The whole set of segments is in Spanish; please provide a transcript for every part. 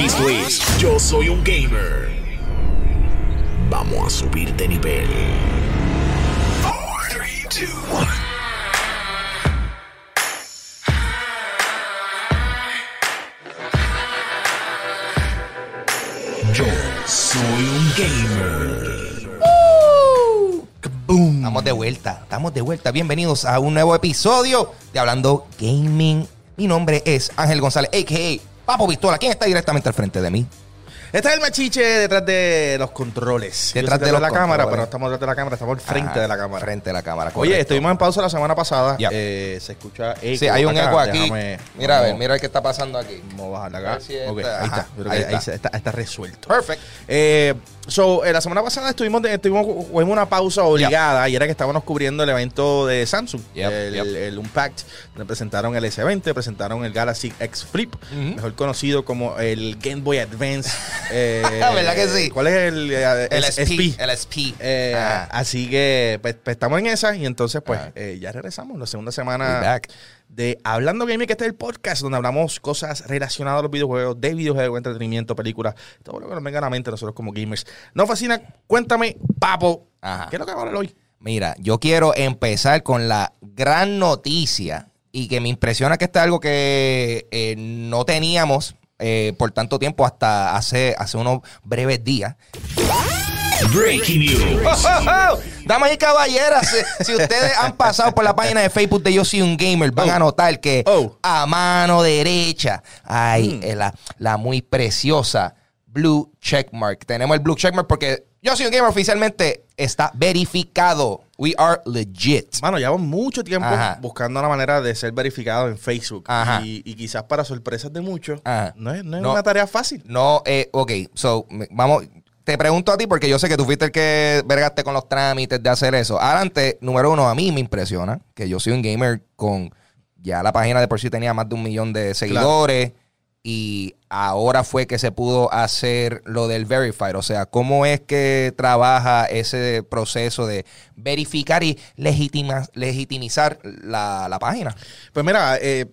Esto es Yo Soy un Gamer. Vamos a subir de nivel. 4, 3, 2, 1. Yo soy un gamer. Boom. Estamos de vuelta, estamos de vuelta. Bienvenidos a un nuevo episodio de Hablando Gaming. Mi nombre es Ángel González, a.k.a. Papo Pistola. ¿Quién está directamente al frente de mí? Este es el machiche detrás de los controles. Detrás de los la cámara, pero no estamos detrás de la cámara, estamos al frente Ajá, de la cámara. Frente de la cámara. Oye, estuvimos en pausa la semana pasada. Eh, se escucha eco. Sí, hay un acá. eco aquí. Déjame- mira, a ver, mira qué está pasando aquí. Vamos a bajarla acá. si ahí está. Creo ahí que está. está, está resuelto. Perfect. Eh, so, eh, la semana pasada estuvimos, estuvimos en una pausa obligada y era que estábamos cubriendo el evento de Samsung, el, el Unpacked, presentaron el S20, presentaron el Galaxy X Flip, mejor conocido como el Game Boy Advance. eh, ¿Verdad que sí? ¿Cuál es el, eh, El SP. El SP. Eh, Ah. Así que pues, pues, estamos en esa y entonces pues Ah. eh, ya regresamos la segunda semana de Hablando Gaming, que este es el podcast donde hablamos cosas relacionadas a los videojuegos, de videojuegos, entretenimiento, películas, todo lo que nos venga a la mente nosotros como gamers. Nos fascina, cuéntame, papo, Ajá. ¿qué es lo que vamos a hablar hoy? Mira, yo quiero empezar con la gran noticia y que me impresiona que este es algo que eh, no teníamos eh, por tanto tiempo hasta hace, hace unos breves días. Breaking news. Damas y caballeras, si, si ustedes han pasado por la página de Facebook de Yo Soy un Gamer, van Oh. a notar que Oh. a mano derecha hay Mm. eh, la, la muy preciosa Blue Checkmark. Tenemos el Blue Checkmark porque Yo Soy un Gamer oficialmente está verificado. We are legit. Mano, llevamos mucho tiempo Ajá. buscando la manera de ser verificado en Facebook. Ajá. Y, y quizás para sorpresas de muchos, no es, no es No. una tarea fácil. No, eh, ok, so, me- vamos, te pregunto a ti porque yo sé que tú fuiste el que vergaste con los trámites de hacer eso. Adelante, número uno, a mí me impresiona que yo soy un gamer con, ya la página de por sí tenía más de un millón de seguidores y ahora fue que se pudo hacer lo del verified. O sea, ¿cómo es que trabaja ese proceso de verificar y legitimizar la, la página? Pues mira, eh,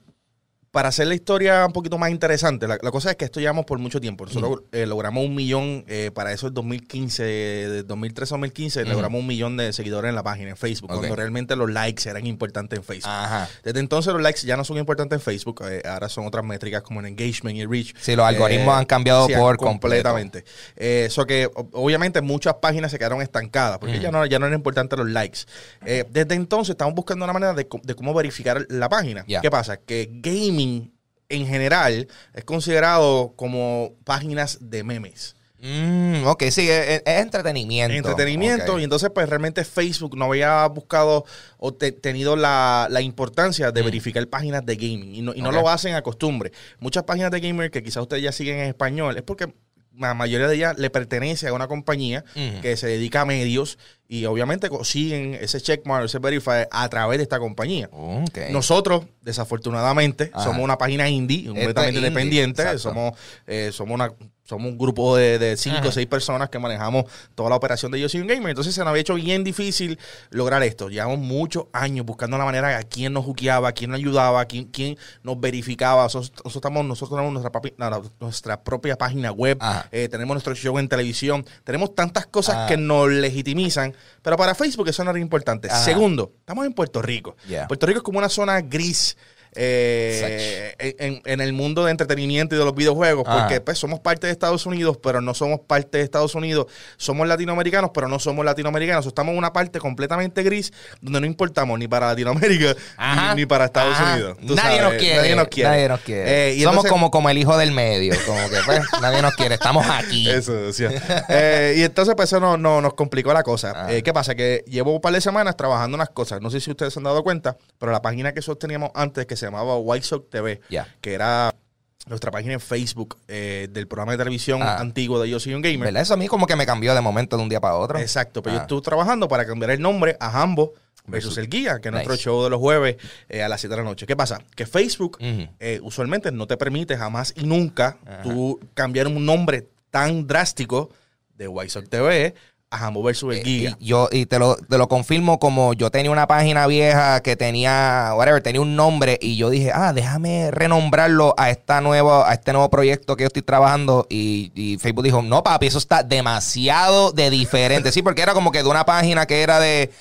para hacer la historia un poquito más interesante, la, la cosa es que esto llevamos por mucho tiempo. Nosotros eh, logramos un millón, eh, para eso el 2015, de 2013 a 2015, Ujú. logramos un millón de seguidores en la página, en Facebook, Ok. cuando realmente los likes eran importantes en Facebook. Ajá. Desde entonces los likes ya no son importantes en Facebook, eh, ahora son otras métricas como el engagement y el reach. Sí, los algoritmos han cambiado sí, por completamente. Eso que obviamente muchas páginas se quedaron estancadas porque ya no ya no eran importantes los likes. Eh, desde entonces estamos buscando una manera de, de cómo verificar la página. ¿Qué pasa? Que gaming en general es considerado como páginas de memes. Mm, ok, sí, es, es entretenimiento. Entretenimiento. Y entonces, pues realmente Facebook no había buscado o te- tenido la, la importancia de verificar páginas de gaming. Y no, y no Mm. Ok. lo hacen a costumbre. Muchas páginas de gamer que quizás ustedes ya siguen en español es porque la mayoría de ellas le pertenece a una compañía que se dedica a medios y obviamente consiguen ese checkmark, ese verify a través de esta compañía. Nosotros, desafortunadamente, Ajá. somos una página indie, completamente indie, independiente. exacto. Somos, eh, somos, una, somos un grupo de, de cinco o seis personas que manejamos toda la operación de Yo Soy un Gamer. Entonces se nos había hecho bien difícil lograr esto. Llevamos muchos años buscando la manera a quién nos juqueaba, quién nos ayudaba, quién, quién nos verificaba. Nosotros, nosotros, estamos, nosotros tenemos nuestra, nuestra propia página web, eh, tenemos nuestro show en televisión, tenemos tantas cosas Ah. que nos legitimizan, pero para Facebook eso no era importante. Ajá. Segundo, estamos en Puerto Rico. Yeah. Puerto Rico es como una zona gris eh, en, en el mundo de entretenimiento y de los videojuegos, Ajá. porque pues somos parte de Estados Unidos, pero no somos parte de Estados Unidos. Somos latinoamericanos, pero no somos latinoamericanos. Estamos en una parte completamente gris donde no importamos ni para Latinoamérica ni, ni para Estados Ajá. Unidos. Nadie sabes, nos quiere. Nadie nos quiere. Nadie nos quiere. Eh, y Somos entonces- como, como el hijo del medio. Como que, pues, nadie nos quiere. Estamos aquí. Eso decía. Eh, y entonces, pues eso no, no- nos complicó la cosa. Ah. ¿Qué pasa? Que llevo un par de semanas trabajando unas cosas. No sé si ustedes se han dado cuenta, pero la página que nosotros teníamos antes, que se llamaba White Sox TV, que era nuestra página en Facebook eh, del programa de televisión Ah. antiguo de Yo Soy un Gamer. ¿Verdad? Eso a mí como que me cambió de momento de un día para otro. Exacto, pero Ah. yo estuve trabajando para cambiar el nombre a Jambo versus el guía, que es nuestro show de los jueves eh, a las 7 de la noche. ¿Qué pasa? Que Facebook eh, usualmente no te permite jamás y nunca Ajá. tú cambiar un nombre tan drástico de White Sox TV a Jambo versus el Eh, Giga. Y yo y te lo, te lo confirmo como yo tenía una página vieja que tenía whatever, tenía un nombre y yo dije, "Ah, déjame renombrarlo a esta nueva a este nuevo proyecto que yo estoy trabajando" y, y Facebook dijo, "No, papi, eso está demasiado de diferente." Sí, porque era como que de una página que era de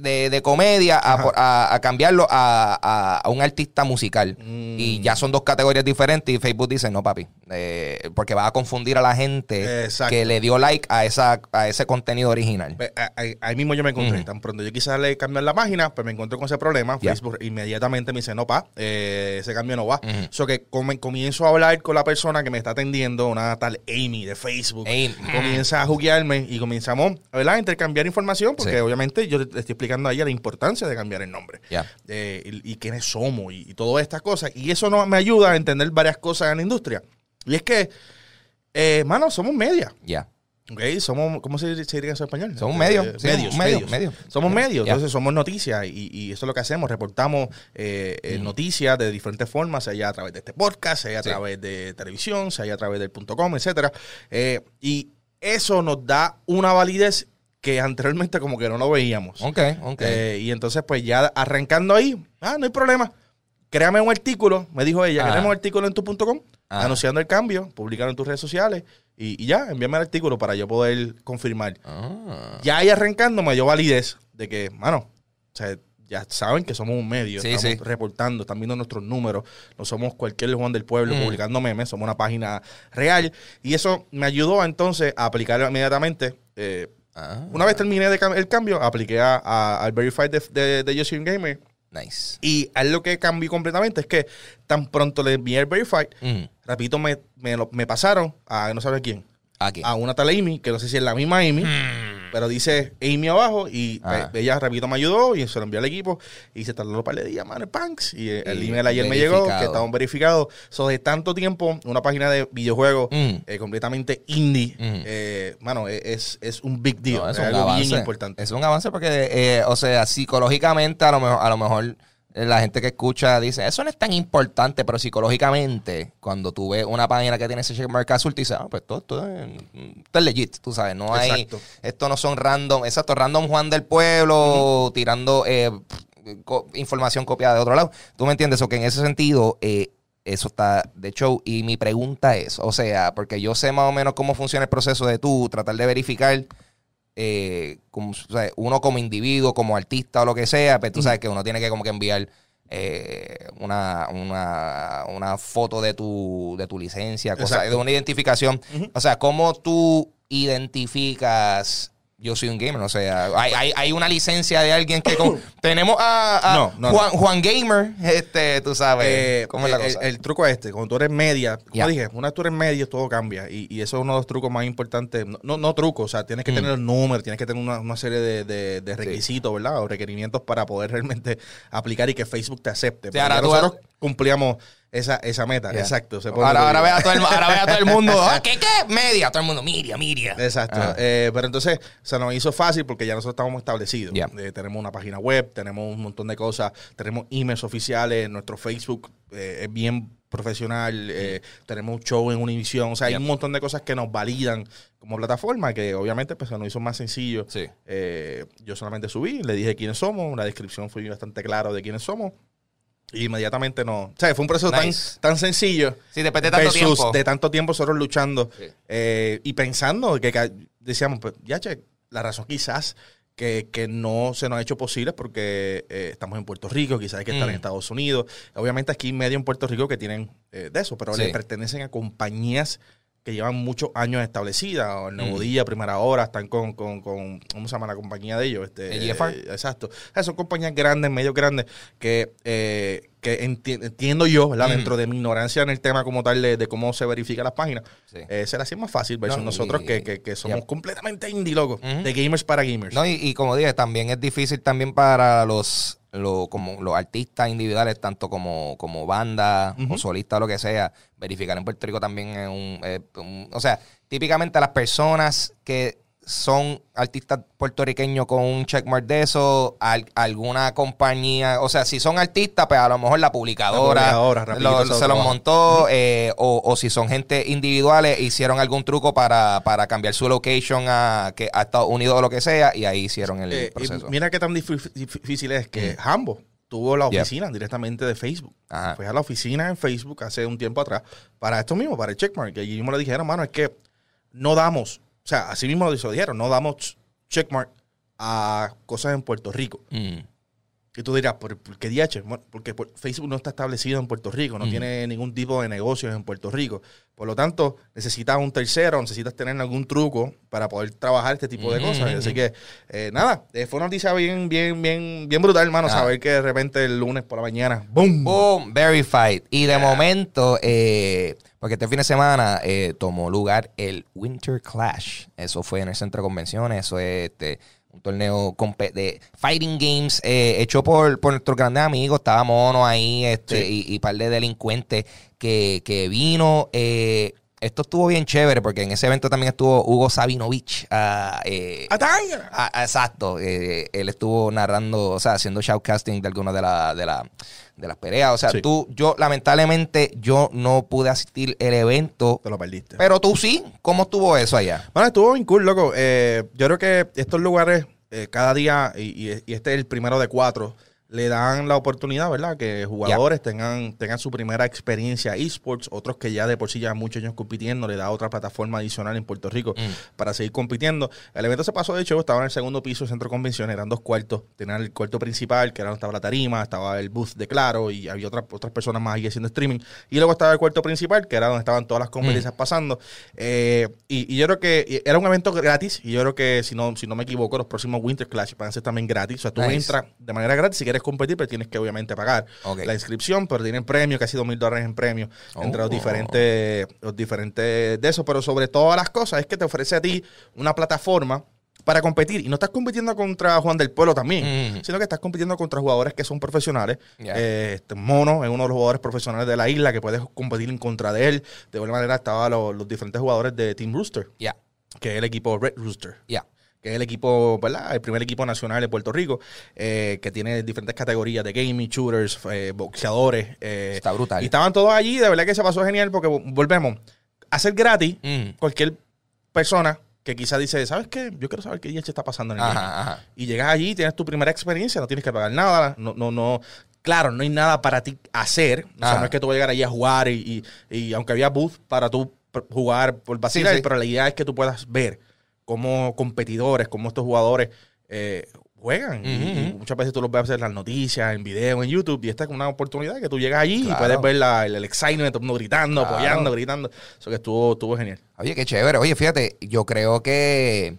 de, de comedia a, a- a cambiarlo a, a- un artista musical. Mm. Y ya son dos categorías diferentes y Facebook dice, no, papi, eh, porque va a confundir a la gente Exacto. que le dio like a, esa, a ese contenido original. Ahí, ahí mismo yo me encontré. Ujú. Tan pronto yo quise darle cambiar la página, pues me encontré con ese problema. Facebook inmediatamente me dice, no, pa, eh, ese cambio no va. Ujú. So que comienzo a hablar con la persona que me está atendiendo, una tal Amy de Facebook. Amy. Comienza a juguearme y comenzamos ¿verdad? a intercambiar información, porque Sí. obviamente yo le estoy explicando a ella la importancia de cambiar el nombre. Ya. eh, y, y quiénes somos y, y todas estas cosas. Y eso no, me ayuda a entender varias cosas en la industria. Y es que, eh, mano, somos media. Ya. Ok, somos, ¿cómo se, se diría eso en español? Somos medios, Eh, sí, medios, medio, medios. medio. Somos medios, Ya. entonces somos noticias y, y eso es lo que hacemos, reportamos eh, eh, noticias de diferentes formas, sea a través de este podcast, sea a Sí. través de televisión, sea a través del punto .com, etcétera. Eh, y eso nos da una validez que anteriormente como que no lo veíamos. Ok, ok. Eh, y entonces, pues ya arrancando ahí, ah, no hay problema. Créame un artículo, me dijo ella, créame un artículo en tu punto .com, Ah. anunciando el cambio, publicarlo en tus redes sociales y, y ya, envíame el artículo para yo poder confirmar. Ah. Ya ahí arrancando me dio validez de que, mano, o sea, ya saben que somos un medio, Sí, estamos sí. reportando, están viendo nuestros números, no somos cualquier Juan del Pueblo Mm. publicando memes, somos una página real. Y eso me ayudó entonces a aplicar inmediatamente. eh, Ah. una vez terminé de cam- el cambio, apliqué a- a- al Verified de, de, de Yo Soy un Gamer. Nice. Y a él lo que cambió completamente es que tan pronto le envié el Verified, Mm. rapidito me, me, lo- me pasaron a no sabe quién. Aquí. A una tal Amy, que no sé si es la misma Amy, pero dice Amy abajo y Ah. eh, ella rapidito me ayudó y se lo envió al equipo y se tardó un par de días, mano, punks. Y el Y email ayer me llegó que estaban verificados. So, de tanto tiempo, una página de videojuegos Mm. eh, completamente indie, Mm. eh, mano, eh, es, es un big deal. No, es es un algo avance. bien importante. Es un avance porque, eh, o sea, psicológicamente a lo mejor, a lo mejor la gente que escucha dice, eso no es tan importante, pero psicológicamente, cuando tú ves una página que tiene ese checkmark azul, te dices, ah, pues todo, todo es, esto es legit, tú sabes, no hay, Exacto. esto no son random, exacto, random Juan del pueblo tirando eh, co- información copiada de otro lado. ¿Tú me entiendes? O que en ese sentido, eh, eso está de show. Y mi pregunta es, o sea, porque yo sé más o menos cómo funciona el proceso de tú tratar de verificar eh, como, o sea, uno como individuo, como artista o lo que sea, pero tú sabes que uno tiene que como que enviar eh, una, una, una foto de tu, de tu licencia, cosa, de una identificación. O sea, ¿cómo tú identificas yo soy un gamer? O sea, hay, hay, hay una licencia de alguien que... tenemos a, a No, no, Juan, Juan Gamer, este, tú sabes, Eh, ¿cómo es la el, cosa? el truco es este, cuando tú eres media, como dije, una vez tú eres media, todo cambia. Y, y eso es uno de los trucos más importantes. No, no, no trucos, o sea, tienes que Mm. tener el número, tienes que tener una, una serie de, de- de requisitos, ¿verdad? O requerimientos para poder realmente aplicar y que Facebook te acepte. Ahora ya tú- nosotros cumplíamos esa, esa meta. Exacto. se pone Ahora, ahora, ve a todo el, ahora ve a todo el mundo. "Ah, ¿Qué, qué? Media. Todo el mundo, Miria, Miria. Exacto. Ah. Eh, pero entonces se nos hizo fácil porque ya nosotros estábamos establecidos. Ya. Eh, tenemos una página web, tenemos un montón de cosas, tenemos emails oficiales, nuestro Facebook eh, es bien profesional, eh, tenemos un show en Univision, o sea, hay un montón de cosas que nos validan como plataforma que obviamente pues se nos hizo más sencillo. Sí. Yo solamente subí, le dije quiénes somos, la descripción fue bastante claro de quiénes somos. Y inmediatamente no. O sea, fue un proceso Nice. tan, tan sencillo Sí, después de tanto tiempo. de tanto tiempo nosotros luchando Sí. eh, y pensando que decíamos, pues ya, che, la razón quizás que, que no se nos ha hecho posible es porque eh, estamos en Puerto Rico, quizás hay que estar Mm. en Estados Unidos. Obviamente aquí medio en Puerto Rico que tienen eh, de eso, pero Sí. le pertenecen a compañías que llevan muchos años establecidas, o el Nuevo Mm. Día, Primera Hora, están con, con, con, ¿cómo se llama la compañía de ellos? Este, ¿El eh, exacto. O sea, son compañías grandes, medio grandes, que, eh, que enti- entiendo yo, ¿verdad? Mm. Dentro de mi ignorancia en el tema como tal de, de cómo se verifica las páginas, Sí. eh, se la hacía más fácil versus No, nosotros y- que, que, que somos completamente indie, loco. De gamers para gamers. No, y, y como dije, también es difícil también para los, lo- como los artistas individuales, tanto como, como banda o solista o lo que sea, verificar en Puerto Rico también es un, eh, un- O sea, típicamente las personas que son artistas puertorriqueños con un checkmark de eso, al- alguna compañía, o sea, si son artistas, pues a lo mejor la publicadora, La publicadora, lo- se lo se los montó, eh, o, o si son gente individuales, hicieron algún truco para, para cambiar su location a, que, a Estados Unidos o lo que sea, y ahí hicieron el Eh, proceso. mira qué tan difí- difícil es que Hambo tuvo la oficina directamente de Facebook. Ajá. Fue a la oficina en Facebook hace un tiempo atrás para esto mismo, para el checkmark. Y allí mismo le dijeron, mano, es que no damos, o sea, así mismo lo dijeron, no damos checkmark a cosas en Puerto Rico. Mm. Y tú dirás, ¿por, por qué DH? Bueno, porque por- Facebook no está establecido en Puerto Rico, no tiene ningún tipo de negocios en Puerto Rico. Por lo tanto, necesitas un tercero, necesitas tener algún truco para poder trabajar este tipo de cosas. Así que, eh, nada, eh, fue una noticia bien, bien, bien, bien brutal, hermano, Ah. saber que de repente el lunes por la mañana, ¡boom! Boom, verified. Y de momento, eh, porque este fin de semana eh, tomó lugar el Winter Clash. Eso fue en el centro de convenciones. Eso es este, un torneo de fighting games eh, hecho por, por nuestros grandes amigos. Estaba Mono ahí este, Sí. y, y par de delincuentes que, que vino. eh, esto estuvo bien chévere porque en ese evento también estuvo Hugo Sabinovich. ah, eh, ¡Ataña! Ah, ah, exacto. eh, él estuvo narrando, o sea, haciendo shoutcasting de algunas de, la, de, la, de las peleas. O sea, Sí. tú, yo, lamentablemente, yo no pude asistir el evento, Te lo perdiste. pero tú sí. ¿Cómo estuvo eso allá? Bueno, estuvo bien cool, loco. Eh, yo creo que estos lugares, eh, cada día, y, y- y este es el primero de cuatro, le dan la oportunidad, ¿verdad? Que jugadores tengan, tengan su primera experiencia esports, otros que ya de por sí llevan muchos años compitiendo, le da otra plataforma adicional en Puerto Rico Mm. para seguir compitiendo. El evento se pasó, de hecho, estaba en el segundo piso del centro de convenciones, eran dos cuartos. Tenían el cuarto principal, que era donde estaba la tarima, estaba el booth de Claro y había otras otras personas más ahí haciendo streaming. Y luego estaba el cuarto principal, que era donde estaban todas las competencias pasando. Eh, y, y yo creo que era un evento gratis. Y yo creo que, si no, si no me equivoco, los próximos Winter Clash van a ser también gratis. O sea, tú Nice. entras de manera gratis. Si quieres competir, pero tienes que obviamente pagar Ok. la inscripción. Pero tienen premio, casi dos mil dólares en premio, entre los Oh. diferentes, los diferentes de eso. Pero sobre todas las cosas, es que te ofrece a ti una plataforma para competir. Y no estás compitiendo contra Juan del Pueblo también, Ujú. sino que estás compitiendo contra jugadores que son profesionales. Ya. Eh, este Mono es uno de los jugadores profesionales de la isla que puedes competir en contra de él. De igual manera estaban los, los diferentes jugadores de Team Rooster, Ya, que es el equipo Red Rooster ya. Que es el equipo, ¿verdad? El primer equipo nacional de Puerto Rico, eh, que tiene diferentes categorías de gaming, shooters, eh, boxeadores. eh, Está brutal. Y estaban todos allí, de verdad que se pasó genial porque volvemos. Hacer gratis, Mm. cualquier persona que quizás dice, ¿sabes qué? Yo quiero saber qué DH está pasando en el game. Ajá. Y llegas allí, tienes tu primera experiencia, no tienes que pagar nada, no, no, no. Claro, no hay nada para ti hacer. O sea, no es que tú vayas a llegar allí a jugar y, y- y aunque había booth para tú jugar por vacilar, Sí, sí. pero la idea es que tú puedas ver cómo competidores, cómo estos jugadores eh, juegan. Y- muchas veces tú los ves en las noticias, en video, en YouTube, y esta es una oportunidad que tú llegas allí Claro. y puedes ver la- el, el excitement, mundo gritando, Claro. apoyando, gritando. Eso que estuvo, estuvo genial. Oye, qué chévere. Oye, fíjate, yo creo que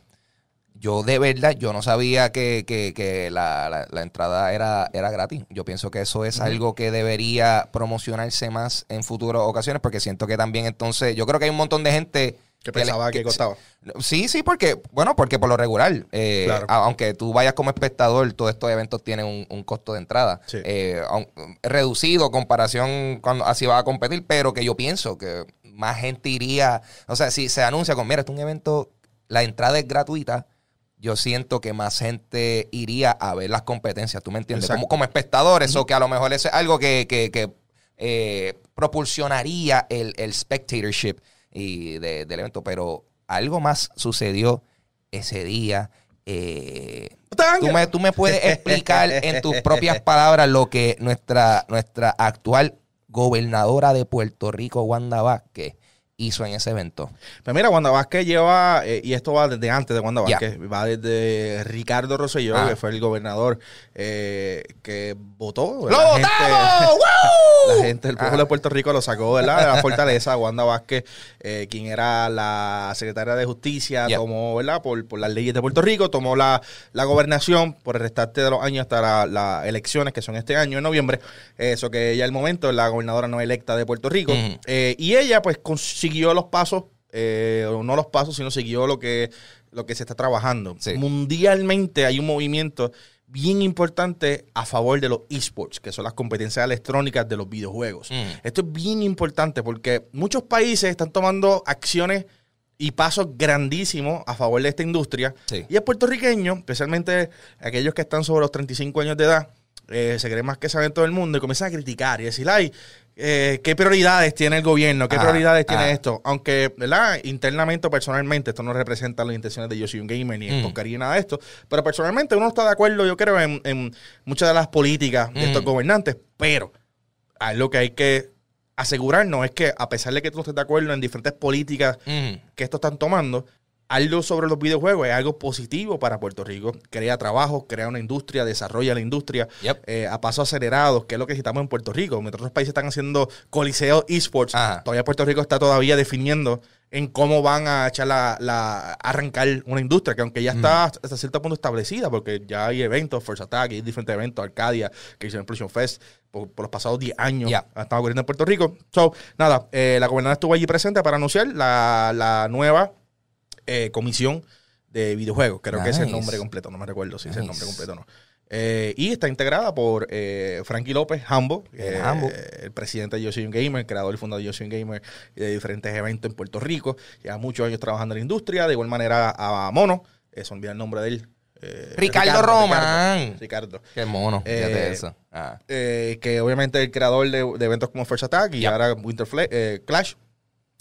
yo de verdad, yo no sabía que, que- que la, la- la entrada era, era gratis. Yo pienso que eso es algo que debería promocionarse más en futuras ocasiones, porque siento que también entonces, yo creo que hay un montón de gente Que pensaba que costaba. Sí, sí, porque, bueno, porque por lo regular, eh, Claro. aunque tú vayas como espectador, todos estos eventos tienen un, un costo de entrada Sí. eh, reducido comparación cuando así va a competir, pero que yo pienso que más gente iría, o sea, si se anuncia con, mira, este es un evento, la entrada es gratuita, yo siento que más gente iría a ver las competencias, ¿tú me entiendes? Como, como espectadores, o que a lo mejor eso es algo que, que- que, eh, propulsionaría el, el spectatorship y de- del evento, pero algo más sucedió ese día. eh, tú, me, tú me puedes explicar en tus propias palabras lo que nuestra, nuestra actual gobernadora de Puerto Rico, Wanda Vázquez, hizo en ese evento. Pues mira, Wanda Vázquez lleva, eh, y esto va desde antes de Wanda. Vázquez, va desde Ricardo Rosselló, Ah. que fue el gobernador eh, que votó. ¡Lo La gente-! ¡Woo! La gente del pueblo de Puerto Rico lo sacó ¿verdad? de la fortaleza. Wanda Vázquez, eh, quien era la secretaria de Justicia, tomó, ¿verdad? Por, por las leyes de Puerto Rico, tomó la, la gobernación por el restante de los años hasta las la elecciones, que son este año, en noviembre. Eso que ella, el momento, es la gobernadora no electa de Puerto Rico. Eh, y ella, pues, consiguió los pasos, eh, o no los pasos, sino siguió lo que, lo que se está trabajando. Sí. Mundialmente hay un movimiento bien importante a favor de los esports, que son las competencias electrónicas de los videojuegos. Mm. Esto es bien importante porque muchos países están tomando acciones y pasos grandísimos a favor de esta industria. Sí. Y el puertorriqueño, especialmente aquellos que están sobre los 35 años de edad, eh, se creen más que saben todo el mundo y comienzan a criticar y decir, ay, eh, ¿qué prioridades tiene el gobierno? ¿Qué prioridades tiene esto? Aunque, ¿verdad? Internamente o personalmente, esto no representa las intenciones de Yo Soy un Gamer ni Mm. ni nada de esto. Pero personalmente uno está de acuerdo, yo creo, en, en muchas de las políticas de estos Mm. gobernantes. Pero lo que hay que asegurarnos es que, a pesar de que tú no estés de acuerdo en diferentes políticas Ujú. que estos están tomando, algo sobre los videojuegos es algo positivo para Puerto Rico. Crea trabajo, crea una industria, desarrolla la industria Yep. eh, a pasos acelerados, que es lo que necesitamos en Puerto Rico. Mientras otros países están haciendo coliseos esports, todavía Puerto Rico está todavía definiendo en cómo van a echar la, la- arrancar una industria que aunque ya está hasta cierto punto establecida, porque ya hay eventos, First Attack, hay diferentes eventos, Arcadia, que hicieron PlayStation Fest por, por los pasados 10 años, Ya. ha estado ocurriendo en Puerto Rico. So, nada, eh, la gobernadora estuvo allí presente para anunciar la, la nueva eh, comisión de videojuegos. Creo que ese es el nombre completo, no me recuerdo si es el nombre completo o no. Eh, y está integrada por eh, Frankie López, Hambo, El eh, el presidente de Yo Soy un Gamer, creador y fundador de Yo Soy un Gamer y de diferentes eventos en Puerto Rico. Lleva muchos años trabajando en la industria. De igual manera a Mono, se olvida el nombre de él. eh, Ricardo Román. Ricardo, Ricardo. Qué mono. fíjate eso. Ah. Que obviamente es el creador de, de eventos como First Attack y Yep. ahora Winter Clash.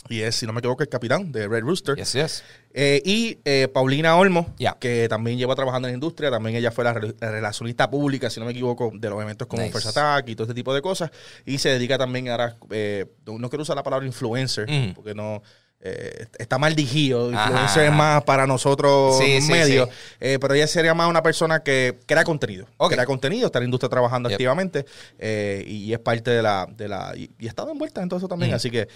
Y es, si no me equivoco, el capitán de Red Rooster. Yes, yes. Eh, y eh, Paulina Olmo, que también lleva trabajando en la industria, también ella fue la, re- la relacionista pública, si no me equivoco, de los eventos como Nice. First Attack y todo este tipo de cosas. Y se dedica también ahora, eh, no no quiero usar la palabra influencer, Mm. porque no eh, está mal. Ajá. Influencer es más para nosotros Sí, medios. sí. Eh, pero ella sería más una persona que crea contenido. Ok. Crea contenido, está en la industria trabajando Yep. activamente eh, y, es parte de la. De la y, y ha estado envuelta en todo eso también. Mm. Así que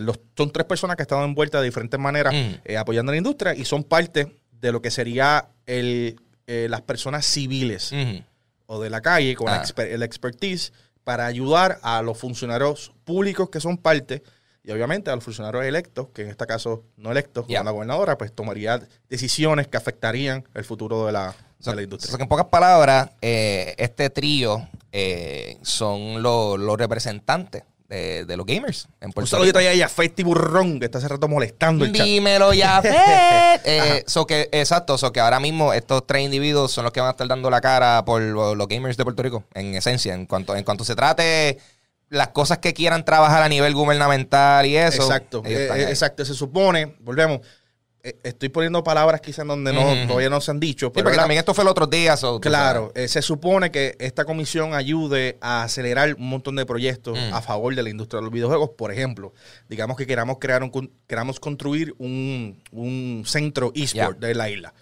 los, son tres personas que han estado envueltas de diferentes maneras Mm. apoyando a la industria y son parte de lo que sería el, las personas civiles Ujú. o de la calle con la Ah. el expertise para ayudar a los funcionarios públicos que son parte y obviamente a los funcionarios electos, que en este caso no electos, Ya. como la gobernadora, pues tomaría decisiones que afectarían el futuro de la, de la o industria. sea, que en pocas palabras, eh, este trío eh, son lo- los representantes de, de los gamers en Un Puerto saludito Rico. ahí a Fate Tiburrón, que está hace rato molestando el chat. Dímelo ya, Fed. Eh, so que, exacto, so que ahora mismo estos tres individuos son los que van a estar dando la cara por lo- los gamers de Puerto Rico, en esencia, en cuanto, en cuanto se trate las cosas que quieran trabajar a nivel gubernamental y eso. Exacto, eh, eh, exacto. Se supone, volvemos, eh, estoy poniendo palabras quizás donde no, todavía no se han dicho, Sí, pero porque la- también esto fue el otro día. so, Claro, eh, se supone que esta comisión ayude a acelerar un montón de proyectos Mm. a favor de la industria de los videojuegos. Por ejemplo, digamos que queramos crear un, queramos construir un, un centro eSport de la isla.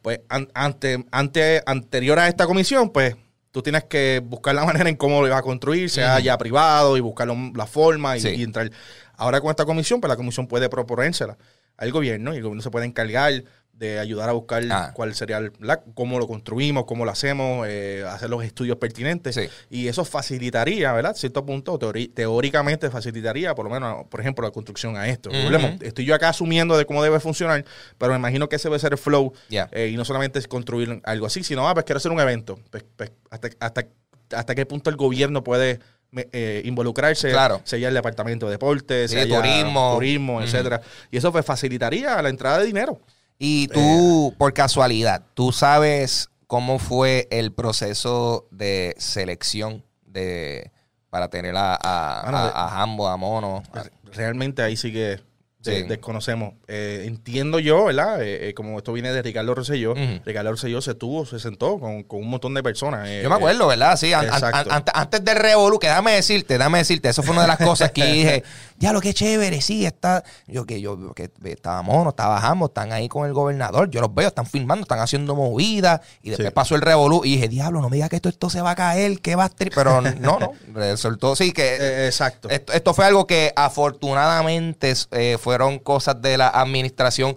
Pues an- ante, ante, anterior a esta comisión, pues tú tienes que buscar la manera en cómo lo vas a construir, sea ya privado y buscar la forma y, Sí. y entrar. Ahora con esta comisión, pues la comisión puede proponérsela al gobierno y el gobierno se puede encargar de ayudar a buscar Ah. cuál sería el, la- cómo lo construimos, cómo lo hacemos, eh, hacer los estudios pertinentes. Sí. Y eso facilitaría, ¿verdad? Cierto punto, teóricamente facilitaría, por lo menos, por ejemplo, la construcción a esto. Estoy yo acá asumiendo de cómo debe funcionar, pero me imagino que ese debe ser el flow. Eh, y no solamente es construir algo así, sino, ah, pues quiero hacer un evento. Pues, pues, hasta, hasta, hasta qué punto el gobierno puede me- eh, involucrarse, Claro. sea el departamento de deportes, Sí, turismo. turismo, etcétera. Y eso pues facilitaría la entrada de dinero. Y Eh. tú, por casualidad, ¿tú sabes cómo fue el proceso de selección de para tener a, a, Bueno, a- a Hambo, a Mono? a- Realmente ahí sí que de- Sí. desconocemos. Eh, entiendo yo, ¿verdad? Eh, eh, como esto viene de Ricardo Rosselló. Ricardo Rosselló se tuvo, se sentó con, con un montón de personas. eh, Yo me acuerdo, ¿verdad? Sí, an- an- exacto. an- antes del Revolu, que déjame decirte, déjame decirte, eso fue una de las cosas que dije, ya lo que chévere, sí, está, yo que yo que estaba mono, estaba Hambo, están ahí con el gobernador, yo los veo, están filmando, están haciendo movidas, y después Sí. pasó el Revolu, y dije, diablo, no me digas que esto, esto se va a caer, que va a tri-". pero no, no, resultó, sí, que eh, exacto. esto, esto fue algo que afortunadamente eh, fueron cosas de la administración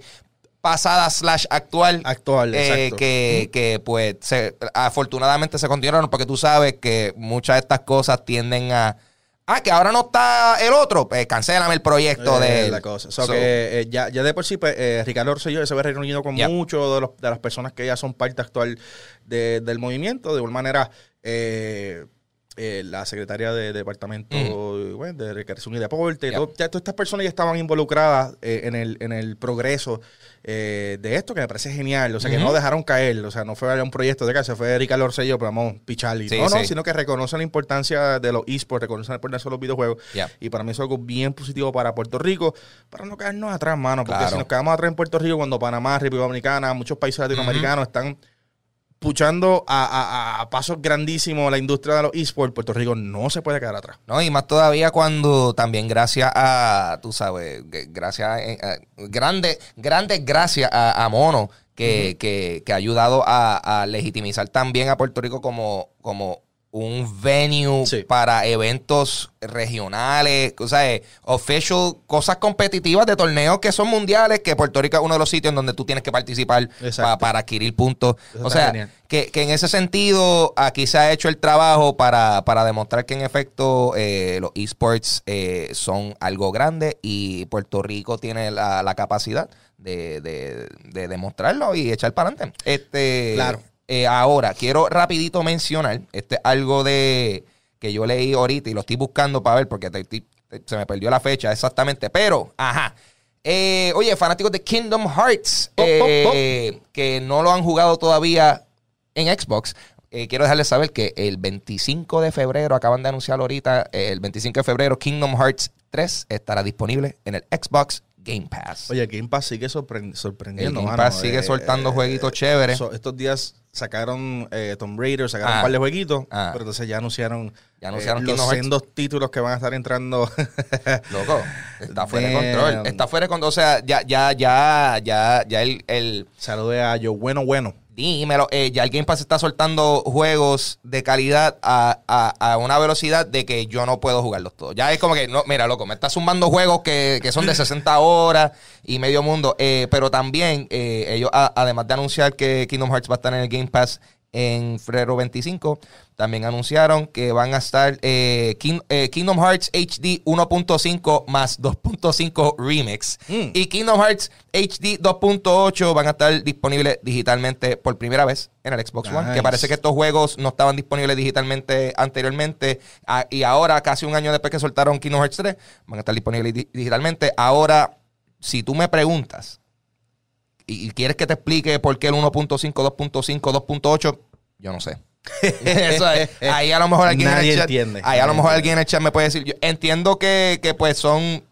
pasada slash actual. Actual, eh, exacto. que, que, pues se- afortunadamente se continuaron porque tú sabes que muchas de estas cosas tienden a... Ah, que ahora no está el otro, pues cancélame el proyecto Eh, de... la cosa. So, So, que, eh, ya, ya de por sí, pues, eh, Ricardo Rosselló se ve reunido con Ya. muchos de, los- de las personas que ya son parte actual de- del movimiento. De igual manera, eh, eh, la secretaria de Departamento bueno, de Recreación y Deporte. Todo- ya todas estas personas ya estaban involucradas eh, en, el, en el progreso eh, de esto, que me parece genial. O sea, que no dejaron caer. O sea, no fue un proyecto de que se fue Ricardo Orsello, pero vamos, picharle. Sí, no, no, sino que reconocen la importancia de los esports, reconocen la importancia de los videojuegos. Y para mí eso es algo bien positivo para Puerto Rico, para no quedarnos atrás, mano. Porque Claro. si nos quedamos atrás en Puerto Rico, cuando Panamá, República Dominicana, muchos países latinoamericanos están puchando a, a- a pasos grandísimos la industria de los esports, Puerto Rico no se puede quedar atrás. No, y más todavía cuando también gracias a, tú sabes, gracias, eh, eh, grande, grandes gracias a, a Mono, que, que, que ha ayudado a, a legitimizar también a Puerto Rico como, como un venue Sí. para eventos regionales, o sea, eh, official, cosas competitivas de torneos que son mundiales, que Puerto Rico es uno de los sitios en donde tú tienes que participar pa- para adquirir puntos. Eso o sea, que, que en ese sentido aquí se ha hecho el trabajo para, para demostrar que en efecto eh, los esports eh, son algo grande y Puerto Rico tiene la, la capacidad de, de- de demostrarlo y echar para adelante. Este, Claro. Eh, ahora, quiero rapidito mencionar, este es algo de que yo leí ahorita y lo estoy buscando para ver porque te- te- te- se me perdió la fecha exactamente, pero, ajá. Eh, oye, fanáticos de Kingdom Hearts, Pop, pop, eh, que no lo han jugado todavía en Xbox, eh, quiero dejarles saber que el 25 de febrero, acaban de anunciar ahorita, eh, el 25 de febrero, Kingdom Hearts 3 estará disponible en el Xbox Game Pass. Oye, Game Pass sigue sorpre- sorprendiendo. El Game mano. Pass sigue soltando jueguitos chéveres. so- estos días sacaron eh, Tomb Raider, sacaron Ah. un par de jueguitos, Ah. pero entonces ya anunciaron, Ya anunciaron eh, Kingdom los sendos títulos que van a estar entrando. Loco, está fuera de control. Está fuera de control. O sea, ya, ya, ya, ya, ya el, el Salude a Yo Bueno Bueno. Dímelo, eh, ya el Game Pass está soltando juegos de calidad a, a- a una velocidad de que yo no puedo jugarlos todos. Ya es como que, no, mira, loco, me está sumando juegos que, que son de 60 horas y medio mundo. Eh, pero también, eh, ellos, a- además de anunciar que Kingdom Hearts va a estar en el Game Pass en febrero 25, también anunciaron que van a estar eh, King- eh, Kingdom Hearts HD 1.5 más 2.5 Remix. Mm. Y Kingdom Hearts HD 2.8 van a estar disponibles digitalmente por primera vez en el Xbox One. Que parece que estos juegos no estaban disponibles digitalmente anteriormente. Y ahora, casi un año después que soltaron Kingdom Hearts 3, van a estar disponibles di- digitalmente. Ahora, si tú me preguntas y, y quieres que te explique por qué el 1.5, 2.5, 2.8, yo no sé. Eso es- ahí a lo mejor alguien en el chat, entiende. ahí a lo mejor alguien en el chat me puede decir. Yo entiendo que, que pues son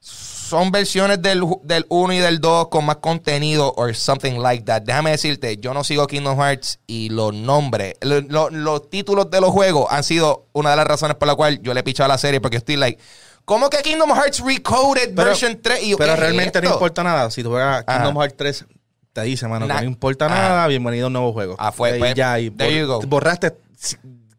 son versiones del, ju- del 1 y del 2 con más contenido or something like that. Déjame decirte, yo no sigo Kingdom Hearts y los nombres, lo- lo- los títulos de los juegos han sido una de las razones por la cual yo le he pichado a la serie porque estoy like, ¿cómo que Kingdom Hearts Recoded Pero- version 3? Y yo, Pero ¿qué es realmente no importa nada. Si tú juegas. Kingdom Hearts 3, te dice, mano, que no importa Ajá. nada, bienvenido a un nuevo juego. Ah, fue- pues, ya, y there you go. borraste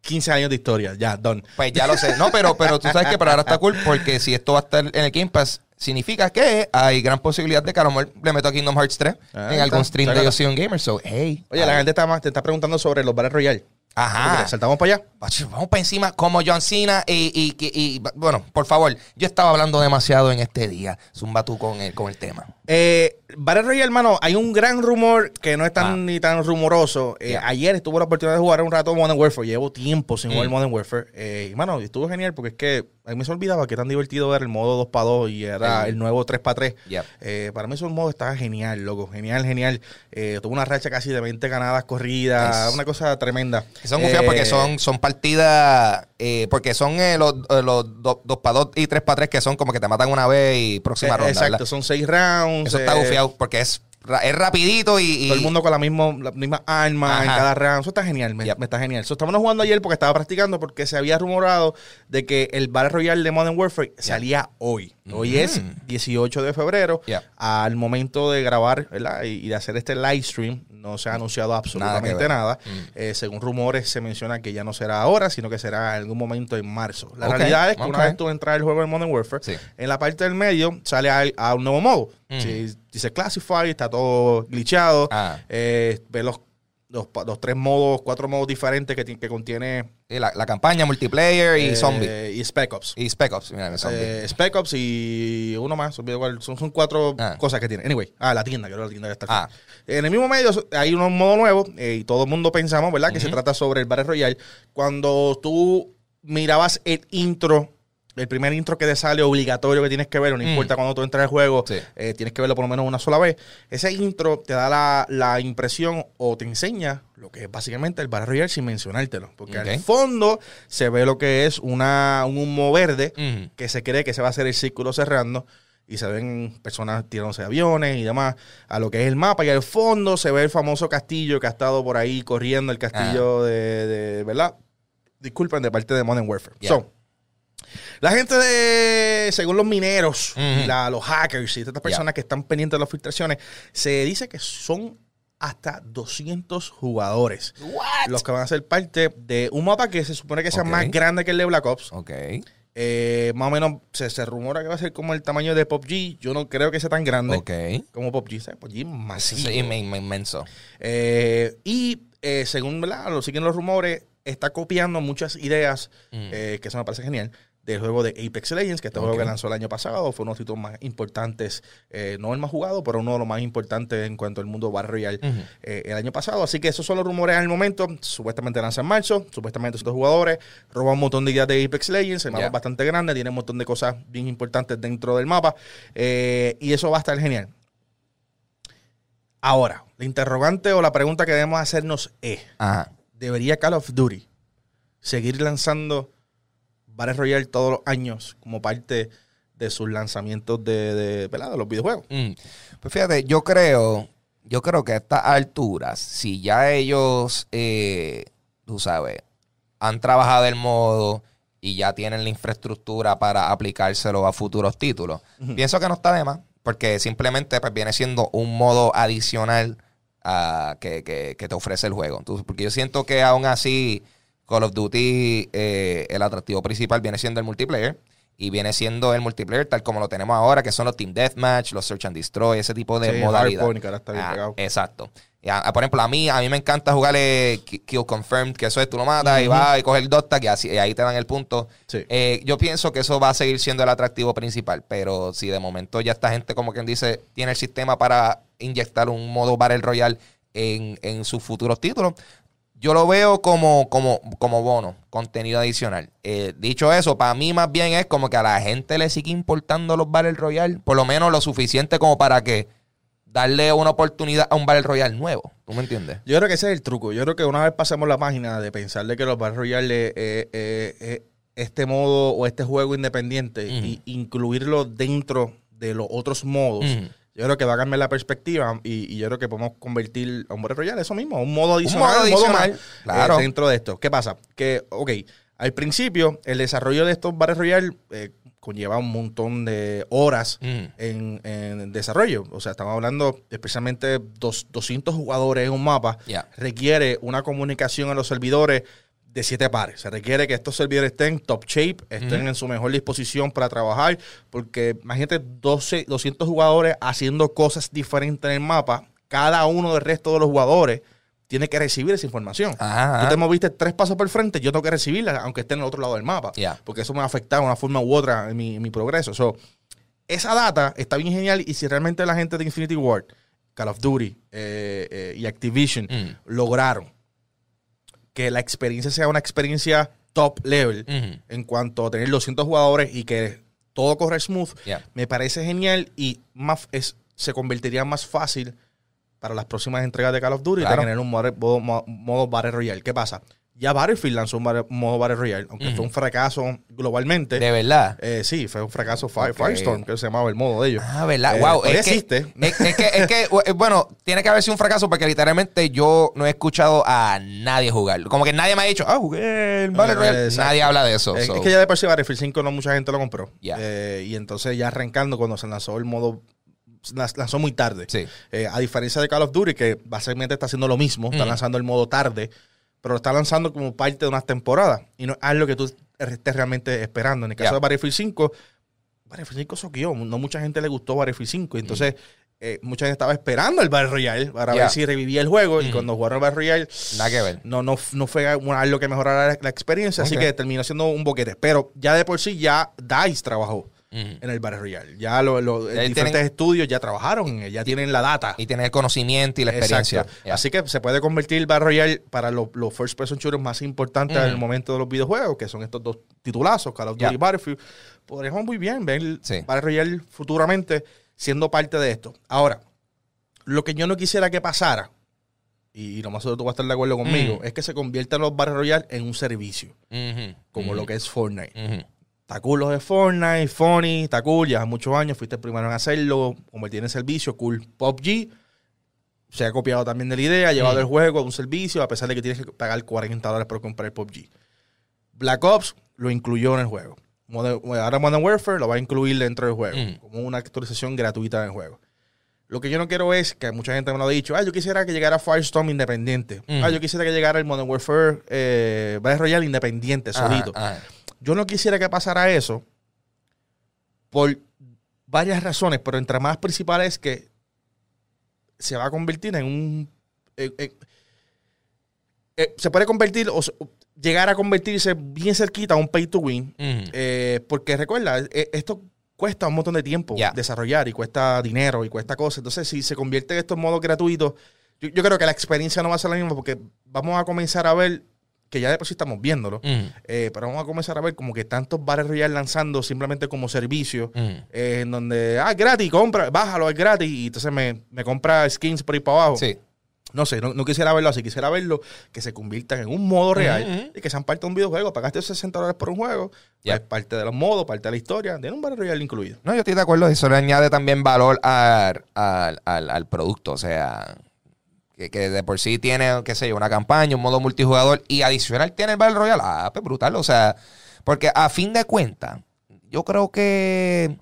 15 años de historia, ya, done. Pues ya lo sé. No, pero, pero tú sabes que pero ahora está cool porque si esto va a estar en el Game Pass, significa que hay gran posibilidad de que a lo mejor le meto a Kingdom Hearts 3 Ah, en algún stream de. Yo Soy un Gamer. So, hey. Oye, la gente está más, te está preguntando sobre los Battle Royale. Ajá. Saltamos para allá. Vamos para encima como John Cena y, y- y- y- bueno, por favor, yo estaba hablando demasiado en este día. Zumba tú con el, con el tema. Eh, Battle Royale, hermano, hay un gran rumor que no es tan Ah. ni tan rumoroso. Eh, Yeah. Ayer tuve la oportunidad de jugar un rato Modern Warfare. Llevo tiempo sin jugar Mm. Modern Warfare. Eh, y, mano, estuvo genial porque es que a mí me se olvidaba que tan divertido era el modo 2 para 2 y era el nuevo 3 para 3. Yep. Eh, para mí ese modo estaba genial, loco. Genial, genial. Eh, tuve una racha casi de 20 ganadas corridas. Una cosa tremenda. Son gufiadas porque son, son partidas, porque son los, los 2 para 2 y 3 para 3 que son como que te matan una vez y próxima ronda. Exacto, ¿verdad? son 6 rounds. Eso está gufiado porque es, es rapidito y, y- Todo el mundo con la misma, la misma arma en cada round. Eso está genial, me, Yep. me está genial. So, estábamos jugando ayer porque estaba practicando porque se había rumorado de que el Battle Royale de Modern Warfare salía hoy. Hoy es 18 de febrero. Yep. Al momento de grabar ¿verdad? y, de hacer este live stream, no se ha anunciado absolutamente ver. nada. Mm. Eh, según rumores, se menciona que ya no será ahora, sino que será en algún momento en marzo. La Ok, realidad es que ok. una vez tú entras al juego de Modern Warfare, Sí. en la parte del medio sale a, a un nuevo modo. Mm. Si dice Classify, está todo glitchado. Ah. Eh, ve los, los, tres modos, cuatro modos diferentes que, que contiene Y la, la campaña, multiplayer y eh, zombie. y Spec Ops. Y Spec Ops. Mira, zombie. Eh, Spec Ops y uno más, son, son cuatro Ah. cosas que tiene. Anyway, ah, la tienda, creo que la tienda que está. Ah. En el mismo medio hay un modo nuevo eh, y todo el mundo pensamos, ¿verdad? Que se trata sobre el Battle Royale. Cuando tú mirabas el intro, el primer intro que te sale obligatorio que tienes que ver, no Mm. importa cuando tú entras al juego, Sí. eh, tienes que verlo por lo menos una sola vez. Ese intro te da la, la impresión o te enseña lo que es básicamente el Battle Royale sin mencionártelo. Porque al fondo se ve lo que es una, un humo verde que se cree que se va a hacer el círculo cerrando y se ven personas tirándose de aviones y demás a lo que es el mapa y al fondo se ve el famoso castillo que ha estado por ahí corriendo el castillo de, de- ¿verdad? Disculpen, de parte de Modern Warfare. Yeah. So, la gente de, según los mineros y la- los hackers y estas personas Yeah. que están pendientes de las filtraciones, se dice que son hasta 200 jugadores los que van a ser parte de un mapa que se supone que sea más grande que el de Black Ops. Ok. Eh, más o menos se, se rumora que va a ser como el tamaño de PUBG. Yo no creo que sea tan grande como PUBG. ¿sabes? PUBG masivo. Sí, inmen- inmen- inmenso. Eh, y eh, según ¿verdad? lo siguen los rumores, está copiando muchas ideas, Mm. que eso me parece genial, del juego de Apex Legends, que este juego que lanzó el año pasado. Fue uno de los títulos más importantes, eh, no el más jugado, pero uno de los más importantes en cuanto al mundo Battle Royale eh, el año pasado. Así que esos son los rumores al momento. Supuestamente lanza en marzo, supuestamente son dos jugadores, roba un montón de ideas de Apex Legends, el mapa es bastante grande, tiene un montón de cosas bien importantes dentro del mapa. eh, y eso va a estar genial. Ahora, la interrogante o la pregunta que debemos hacernos es, Ajá. ¿debería Call of Duty seguir lanzando Battle Royale todos los años como parte de sus lanzamientos de, de, los videojuegos? Mm. Pues fíjate, yo creo, yo creo que a estas alturas, si ya ellos, eh, tú sabes, han trabajado el modo y ya tienen la infraestructura para aplicárselo a futuros títulos, pienso que no está de más, porque simplemente pues, viene siendo un modo adicional a, que, que- que te ofrece el juego. Entonces, porque yo siento que aún así Call of Duty, eh, el atractivo principal viene siendo el multiplayer. Y viene siendo el multiplayer tal como lo tenemos ahora, que son los Team Deathmatch, los Search and Destroy, ese tipo de Sí, modalidad. Que ahora está bien Ah. Exacto. Y a- a- por ejemplo, a mí, a mí me encanta jugarle Ki- Kill Confirmed, que eso es tú lo matas y vas y coges el dot tag y, así, y ahí te dan el punto. Sí. Eh, yo pienso que eso va a seguir siendo el atractivo principal, pero si de momento ya esta gente, como quien dice, tiene el sistema para inyectar un modo Battle Royale en, en sus futuros títulos, yo lo veo como, como, como bono, contenido adicional. Eh, dicho eso, para mí más bien es como que a la gente le sigue importando los Battle Royale, por lo menos lo suficiente como para que darle una oportunidad a un Battle Royale nuevo. ¿Tú me entiendes? Yo creo que ese es el truco. Yo creo que una vez pasemos la página de pensar de que los Battle Royale eh, eh, eh, este modo o este juego independiente Ujú. y incluirlo dentro de los otros modos. Yo creo que va a cambiar la perspectiva y, y yo creo que podemos convertir a un Battle Royale eso mismo, un modo adicional, un modo adicional, claro. eh, dentro de esto. ¿Qué pasa? Que, ok, al principio el desarrollo de estos Battle Royale eh, conlleva un montón de horas en, en desarrollo. O sea, estamos hablando especialmente dos, 200 jugadores en un mapa. Requiere una comunicación a los servidores de siete pares. Se requiere que estos servidores estén top shape, estén en su mejor disposición para trabajar. Porque imagínate 12, 200 jugadores haciendo cosas diferentes en el mapa. Cada uno del resto de los jugadores tiene que recibir esa información. Ajá, Tú te moviste tres pasos por el frente, yo tengo que recibirla, aunque esté en el otro lado del mapa. Porque eso me va a afectar de una forma u otra en mi, en mi progreso. So, esa data está bien genial y si realmente la gente de Infinity Ward, Call of Duty eh, eh, y Activision Mm. lograron que la experiencia sea una experiencia top level en cuanto a tener 200 jugadores y que todo corre smooth, me parece genial y más es, se convertiría más fácil para las próximas entregas de Call of Duty Claro. tener un modo, modo, modo Battle Royale. ¿Qué pasa? Ya Battlefield lanzó un modo Battle Royale, aunque fue un fracaso globalmente. De verdad. Eh, sí, fue un fracaso Fire-. Firestorm, que se llamaba el modo de ellos. Ah, ¿verdad? Eh, wow. todavía Es que, existe. Es, es que, es que, eh, bueno, tiene que haber sido un fracaso porque literalmente yo no he escuchado a nadie jugarlo. Como que nadie me ha dicho, ah, jugué el Battle Eh, Royale. Nadie habla de eso. Eh, so. Es que ya de por sí Battlefield 5 no mucha gente lo compró. Ya. Eh, y entonces ya arrancando cuando se lanzó el modo, lanzó muy tarde. Sí. Eh, a diferencia de Call of Duty, que básicamente está haciendo lo mismo, está Ujú. lanzando el modo tarde, pero lo está lanzando como parte de unas temporadas. Y no es algo que tú estés realmente esperando. En el caso de Battlefield 5, Battlefield 5 soqueó. No mucha gente le gustó Battlefield 5. Entonces, eh, mucha gente estaba esperando el Battle Royale para ver si revivía el juego. Y cuando jugaron el Battle Royale, Nada que ver. no, no, no fue algo que mejorara la, la experiencia. Así que terminó siendo un boquete. Pero ya de por sí, ya DICE trabajó Ujú. en el Battle Royale. Ya lo- lo- Ya diferentes tienen- estudios ya trabajaron en él, ya tienen la data. Y tener el conocimiento y la experiencia. Así que se puede convertir el Battle Royale para los, los first person shooters más importantes en el momento de los videojuegos, que son estos dos titulazos, Call of Duty y Battlefield. Podríamos muy bien ver Sí. Battle Royale futuramente siendo parte de esto. Ahora, lo que yo no quisiera que pasara, y lo más seguro tú vas a estar de acuerdo conmigo, Mm. es que se conviertan los Battle Royale en un servicio, como lo que es Fortnite. Está cool los de Fortnite, Funny, está cool, ya hace muchos años fuiste el primero en hacerlo, convertir en servicio, cool. PUBG se ha copiado también de la idea, ha llevado el juego a un servicio, a pesar de que tienes que pagar 40 dólares por comprar el PUBG. Black Ops lo incluyó en el juego. Modern- ahora Modern Warfare lo va a incluir dentro del juego, Mm. como una actualización gratuita del juego. Lo que yo no quiero es, que mucha gente me lo ha dicho, ah, yo quisiera que llegara Firestorm independiente. Mm. Ah, yo quisiera que llegara el Modern Warfare eh, Battle Royale independiente, Ajá, solito. ajá. Yo no quisiera que pasara eso por varias razones, pero entre más principales es que se va a convertir en un... eh, se puede convertir o llegar a convertirse bien cerquita a un pay to win, eh, porque recuerda, eh, esto cuesta un montón de tiempo desarrollar y cuesta dinero y cuesta cosas. Entonces, si se convierte esto en modo gratuito, yo, yo creo que la experiencia no va a ser la misma porque vamos a comenzar a ver, que ya de por sí estamos viéndolo, Ujú. eh, pero vamos a comenzar a ver como que tantos bares Royale lanzando simplemente como servicio, Ujú. eh, en donde, ah, es gratis, compra, bájalo, es gratis, y entonces me, me compra skins por ahí para abajo. Sí. No sé, no, no quisiera verlo así, quisiera verlo que se conviertan en un modo real Ujú. y que sean parte de un videojuego. Pagaste 60 dólares por un juego, Ya. es parte de los modos, parte de la historia, tiene un Battle Royale incluido. No, yo estoy de acuerdo. Eso le añade también valor al, al, al- al producto. O sea, que, que de por sí tiene, qué sé yo, una campaña, un modo multijugador y adicional tiene el Battle Royale. Ah, pues brutal. O sea, porque a fin de cuentas, yo creo que.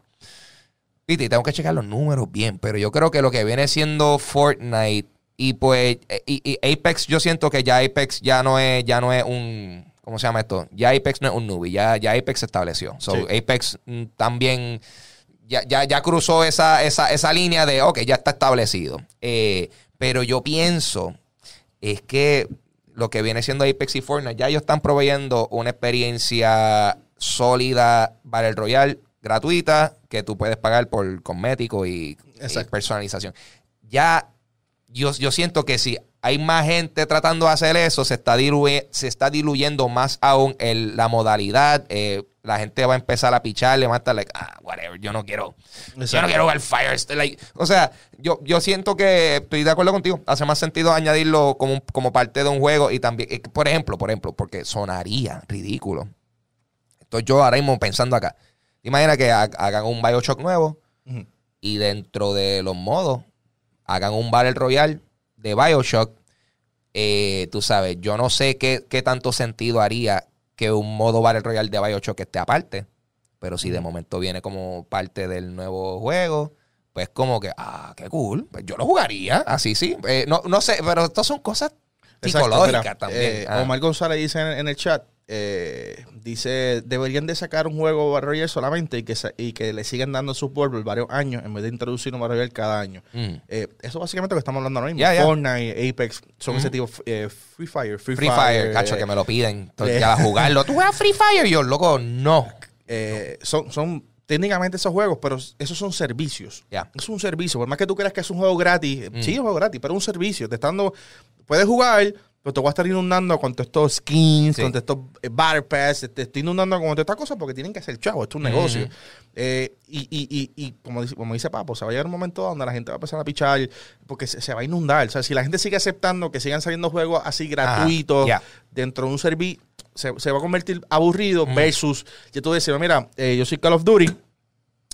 Piti, tengo que checar los números bien, pero yo creo que lo que viene siendo Fortnite y pues eh, y, y Apex, yo siento que ya Apex ya no es, ya no es un ¿cómo se llama esto? Ya Apex no es un newbie, ya, ya Apex se estableció. So, Sí. Apex mm, también ya, ya, ya cruzó esa, esa, esa línea de, ok, ya está establecido. Eh, pero yo pienso es que lo que viene siendo Apex y Fortnite, ya ellos están proveyendo una experiencia sólida Battle Royale gratuita que tú puedes pagar por cosmético y, personalización. Ya yo, yo siento que si hay más gente tratando de hacer eso, se está, se está diluyendo más aún el- la modalidad. eh, la gente va a empezar a picharle, va a estar like, ah, whatever, yo no quiero. Yo no quiero jugar Fire. like, o sea, yo, yo siento que estoy de acuerdo contigo. Hace más sentido añadirlo como, como parte de un juego y también, eh, por ejemplo, por ejemplo, porque sonaría ridículo. Entonces yo ahora mismo pensando acá. Imagina que ha- hagan un Bioshock nuevo y dentro de los modos hagan un Battle Royale de Bioshock. Eh, tú sabes, yo no sé qué, qué tanto sentido haría que un modo Battle Royale de Bioshock esté aparte. Pero si de momento viene como parte del nuevo juego, pues como que, ah, qué cool. Pues yo lo jugaría, así sí. Eh, no, no sé, pero estas son cosas Exacto, psicológicas mira, también. eh, Ah. Omar González dice en, en el chat, eh, dice, deberían de sacar un juego Battle Royale solamente y que, y que le sigan dando support por varios años en vez de introducir un Battle Royale cada año. Mm. Eh, eso básicamente lo que estamos hablando ahora mismo. Fortnite, Apex, son ese tipo, eh, Free Fire, Free, Free Fire, cacho, que me lo piden. Entonces, eh, ya a jugarlo. ¿Tú juegas Free Fire? Y yo, loco, no. son, son técnicamente esos juegos, pero esos son servicios. Ya. Es un servicio. Por más que tú creas que es un juego gratis, Mm. sí, es un juego gratis, pero es un servicio. Te está dando, puedes jugar, pero te voy a estar inundando con todos estos skins, Sí. con todos estos eh, Battle Pass, te estoy inundando con todas estas cosas porque tienen que hacer chavo, esto es un negocio. Eh, y y, y, y como, dice, como dice Papo, se va a llegar un momento donde la gente va a empezar a pichar porque se, se va a inundar. O sea, si la gente sigue aceptando que sigan saliendo juegos así gratuitos ya. dentro de un servicio, se, se va a convertir aburrido Ujú. versus, ya tú decías, mira, eh, yo soy Call of Duty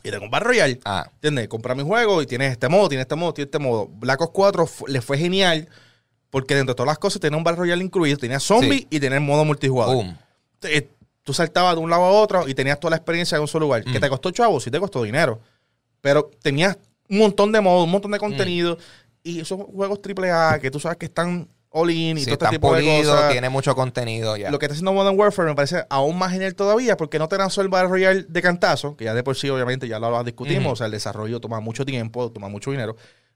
y tengo un Battle Royale. Ah, ¿Entiendes? Comprar mi juego y tienes este modo, tienes este modo, tienes este modo. Black Ops 4 fu- le fue genial porque dentro de todas las cosas tenía un Battle Royale incluido, tenía zombie Sí. y tenía el modo multijugador. boom. Eh, Tú saltabas de un lado a otro y tenías toda la experiencia en un solo lugar. Mm. ¿Que te costó chavo? Sí te costó dinero. Pero tenías un montón de modos, un montón de contenido. Y esos juegos AAA que tú sabes que están all in y Sí, todo este tipo de cosas. tiene mucho contenido. ya. Lo que está haciendo Modern Warfare me parece aún más genial todavía porque no te lanzó el Battle Royale de cantazo, que ya de por sí obviamente ya lo discutimos, o sea, el desarrollo toma mucho tiempo, toma mucho dinero,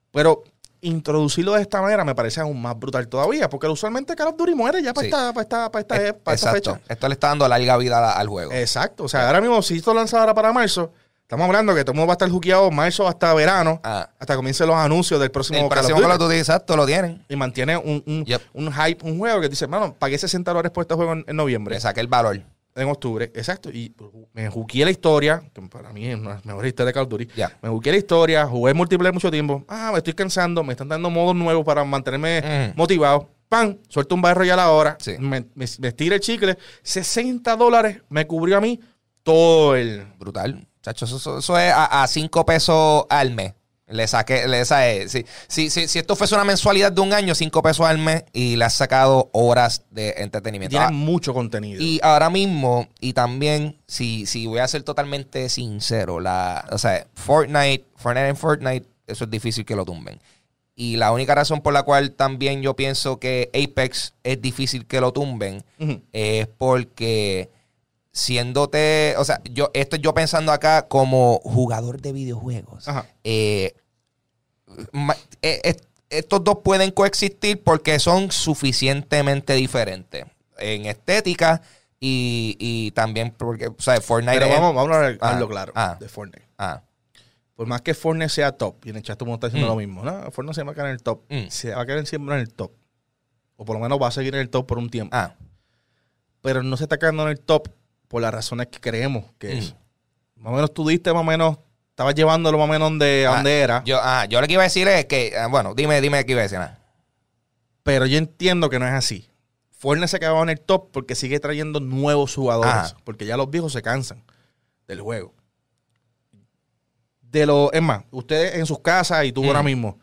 pero introducirlo de esta manera me parece aún más brutal todavía, porque usualmente Call of Duty muere ya para Sí. esta, para esta, para esta, Eh, para esta Exacto. fecha. Esto le está dando larga vida al juego. Exacto, o sea, ahora mismo si esto lanza ahora para marzo, estamos hablando que todo el mundo va a estar juqueado marzo hasta verano, Ah. hasta comiencen los anuncios del próximo el Call of próximo Duty. Call of Duty, exacto, lo tienen. Y mantiene un, un, Yep. un hype, un juego que dice, mano, pagué 60 dólares por este juego en, en noviembre. Le saqué el valor. En octubre, exacto. Y me juqué la historia, que para mí es una de las mejores historias de Call of Duty. Ya. Me juqué la historia, jugué multiplayer mucho tiempo. Ah, me estoy cansando, me están dando modos nuevos para mantenerme Mm. motivado. ¡Pam! Suelto un barro ya a la hora. Sí. Me, me, me estira el chicle. 60 dólares me cubrió a mí todo el. Brutal. Chacho, eso, eso- eso es a 5 pesos al mes. Le saqué, le saqué. Si, si, si, si esto fuese una mensualidad de un año, 5 pesos al mes y le has sacado horas de entretenimiento. Tiene Ah, mucho contenido. Y ahora mismo, y también, si, si voy a ser totalmente sincero, la, o sea, Fortnite, Fortnite en Fortnite, eso es difícil que lo tumben. Y la única razón por la cual también yo pienso que Apex es difícil que lo tumben es porque siéndote, o sea, yo estoy yo pensando acá como jugador de videojuegos. Ajá. Eh, ma- eh, eh, estos dos pueden coexistir porque son suficientemente diferentes en estética y, y también porque, o sea, Fortnite Pero es- vamos, vamos a hablar- Ah, hablarlo claro ah. de Fortnite. Ah, Por más que Fortnite sea top, y en el chat todo el mundo está diciendo Mm. lo mismo, ¿no? Fortnite se va a quedar en el top. Mm. Se va a quedar siempre en el top. O por lo menos va a seguir en el top por un tiempo. ah, pero no se está quedando en el top por las razones que creemos que es. Mm. Más o menos tú diste, más o menos, estabas llevándolo más o menos donde, Ah, donde era. yo, ah, yo lo que iba a decir es que, ah, bueno, dime, dime qué iba a decir. ah. pero yo entiendo que no es así. Fortnite se quedaba en el top porque sigue trayendo nuevos jugadores. Ajá. Porque ya los viejos se cansan del juego. De lo, es más, ustedes en sus casas y tú Mm. ahora mismo,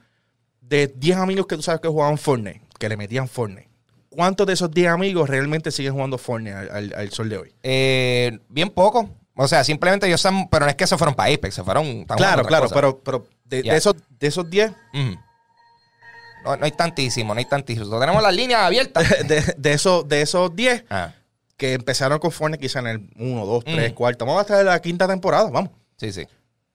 de 10 amigos que tú sabes que jugaban Fortnite, que le metían Fortnite, ¿cuántos de esos 10 amigos realmente siguen jugando Fortnite al, al- al sol de hoy? Eh, bien poco. O sea, simplemente ellos están, pero no es que se fueron para Apex, se fueron. Claro, claro, pero, pero de, esos, de esos 10, Ujú. No, no hay tantísimo, no hay tantísimo. Tenemos las líneas abiertas. de, de esos, de esos 10 Ah, que empezaron con Fortnite quizá en el 1, 2, 3, Mm. 4, vamos hasta la quinta temporada, vamos. sí, sí.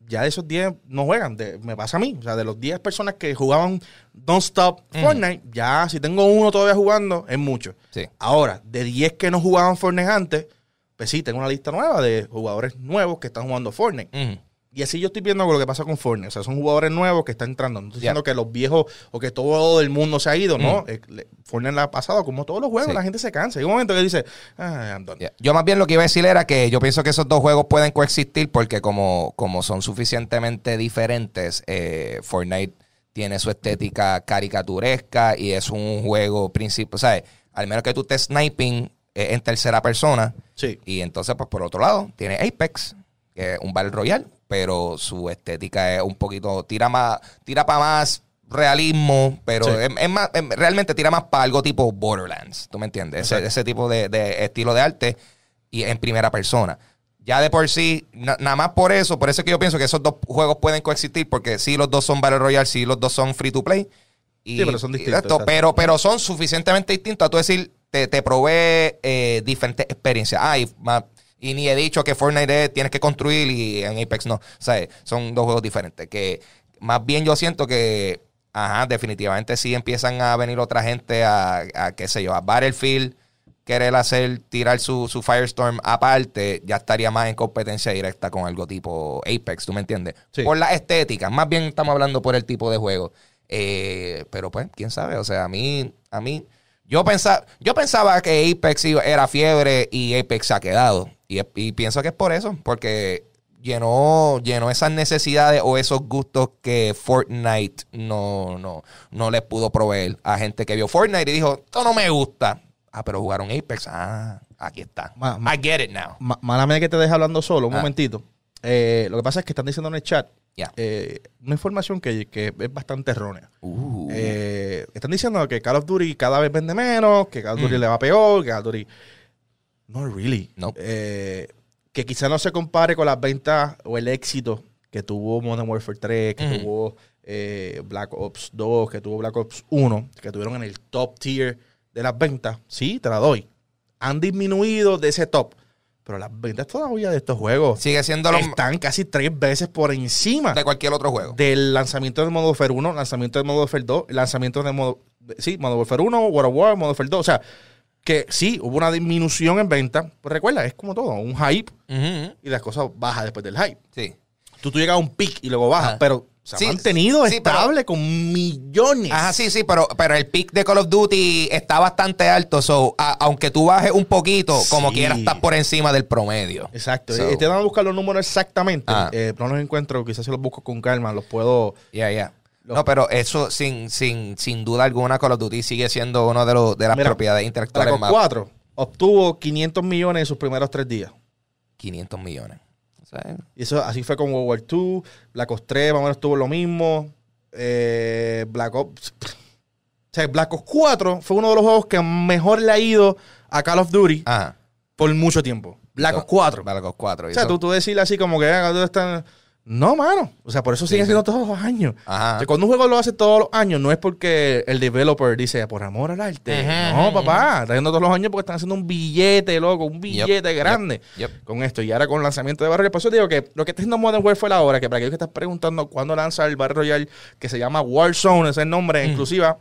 Ya de esos 10 no juegan, de- me pasa a mí. O sea, de los 10 personas que jugaban Don't Stop Mm. Fortnite, ya si tengo uno todavía jugando, es mucho. Sí. Ahora, de 10 que no jugaban Fortnite antes, pues sí, tengo una lista nueva de jugadores nuevos que están jugando Fortnite. Y así yo estoy viendo lo que pasa con Fortnite. O sea, son jugadores nuevos que están entrando. No estoy diciendo que los viejos o que todo el mundo se ha ido, ¿no? Mm. Eh, Fortnite le ha pasado como todos los juegos. Sí. La gente se cansa. Hay un momento que dice, ah, I'm done. Ya. Yo más bien lo que iba a decir era que yo pienso que esos dos juegos pueden coexistir porque como, como son suficientemente diferentes, eh, Fortnite tiene su estética caricaturesca y es un juego principal, o sea, al menos que tú estés sniping eh, en tercera persona Sí. y entonces pues por otro lado tiene Apex, que es un Battle Royale, pero su estética es un poquito, tira más, tira para más realismo, pero Sí. es, es más, es- realmente tira más para algo tipo Borderlands, ¿tú me entiendes? Ese, ese tipo de, de estilo de arte y en primera persona. Ya de por sí, na- nada más por eso, por eso es que yo pienso que esos dos juegos pueden coexistir, porque sí los dos son Battle Royale, sí los dos son free to play. Y, Sí, pero son distintos, esto, pero, pero son suficientemente distintos a tú decir, te, te provee eh, diferentes experiencias. Ah, y, ma- y ni he dicho que Fortnite es- tienes que construir y en Apex no. O sea, son dos juegos diferentes. Que más bien yo siento que, ajá, definitivamente sí empiezan a venir otra gente a, a qué sé yo, a Battlefield, querer hacer, tirar su, su Firestorm aparte, ya estaría más en competencia directa con algo tipo Apex, ¿tú me entiendes? Sí. Por la estética, más bien estamos hablando por el tipo de juego. Eh, pero pues, quién sabe, o sea, a mí, a mí, yo pensaba, yo pensaba que Apex era fiebre y Apex se ha quedado. Y, y pienso que es por eso, porque llenó, llenó esas necesidades o esos gustos que Fortnite no, no, no les pudo proveer a gente que vio Fortnite y dijo, esto no me gusta. Ah, pero jugaron Apex. Ah, aquí está. Ma- ma- I get it now. Ma- mala mía que te deje hablando solo, un Ah. momentito. Eh, lo que pasa es que están diciendo en el chat Eh, una información que, que es bastante errónea. Uh. Eh, están diciendo que Call of Duty cada vez vende menos, que Call of Duty Mm. le va peor, que Call of Duty... No really. No. Eh, que quizá no se compare con las ventas o el éxito que tuvo Modern Warfare 3, que tuvo Black Ops 2, que tuvo Black Ops 1, que tuvieron en el top tier de las ventas, sí, te la doy. Han disminuido de ese top. Pero las ventas todavía de estos juegos Sigue siendo lo están casi tres veces por encima de cualquier otro juego. del lanzamiento del Modern Warfare 1, lanzamiento del Modern Warfare 2, lanzamiento del modo, sí, Modern Warfare 1, World of War, Modern Warfare 2. O sea, que sí, hubo una disminución en venta. Pues recuerda, es como todo, un hype y las cosas bajan después del hype. Sí. Tú, tú llegas a un pic y luego bajas, pero se ha Sí, mantenido sí, pero- estable con millones. Ajá, sí, sí, pero, pero el pick de Call of Duty está bastante alto. So, a- aunque tú bajes un poquito, como Sí. quiera, estás por encima del promedio. Exacto. So- Eh, Estoy dando a buscar los números exactamente. Ah. Eh, no los encuentro, quizás si los busco con calma, los puedo. Ya, ya. Los- No, pero eso sin, sin, sin duda alguna, Call of Duty sigue siendo uno de, los, de las Mira, propiedades intelectuales más. 4 obtuvo 500 millones en sus primeros tres días. 500 millones. Y eso así fue con World War 2, Black Ops 3 más o menos tuvo lo mismo. eh, Black Ops. O sea, Black Ops 4 fue uno de los juegos que mejor le ha ido a Call of Duty ajá. por mucho tiempo. Black Ops 4. Black Ops 4. y O sea, tú, tú decirle así como que "Ah, ¿dónde están? No, mano. O sea, por eso sigue Sí, haciendo todos los años. Ajá. O sea, cuando un juego lo hace todos los años, no es porque el developer dice por amor al arte. No, papá. Está haciendo todos los años porque están haciendo un billete, loco. Un billete yep, grande yep. con esto. Y ahora con el lanzamiento de Battle Royale. Por eso digo que lo que está haciendo Modern Warfare ahora, que para aquellos que están preguntando cuándo lanza el Battle Royale, que se llama Warzone, ese es el nombre, Mm. inclusiva.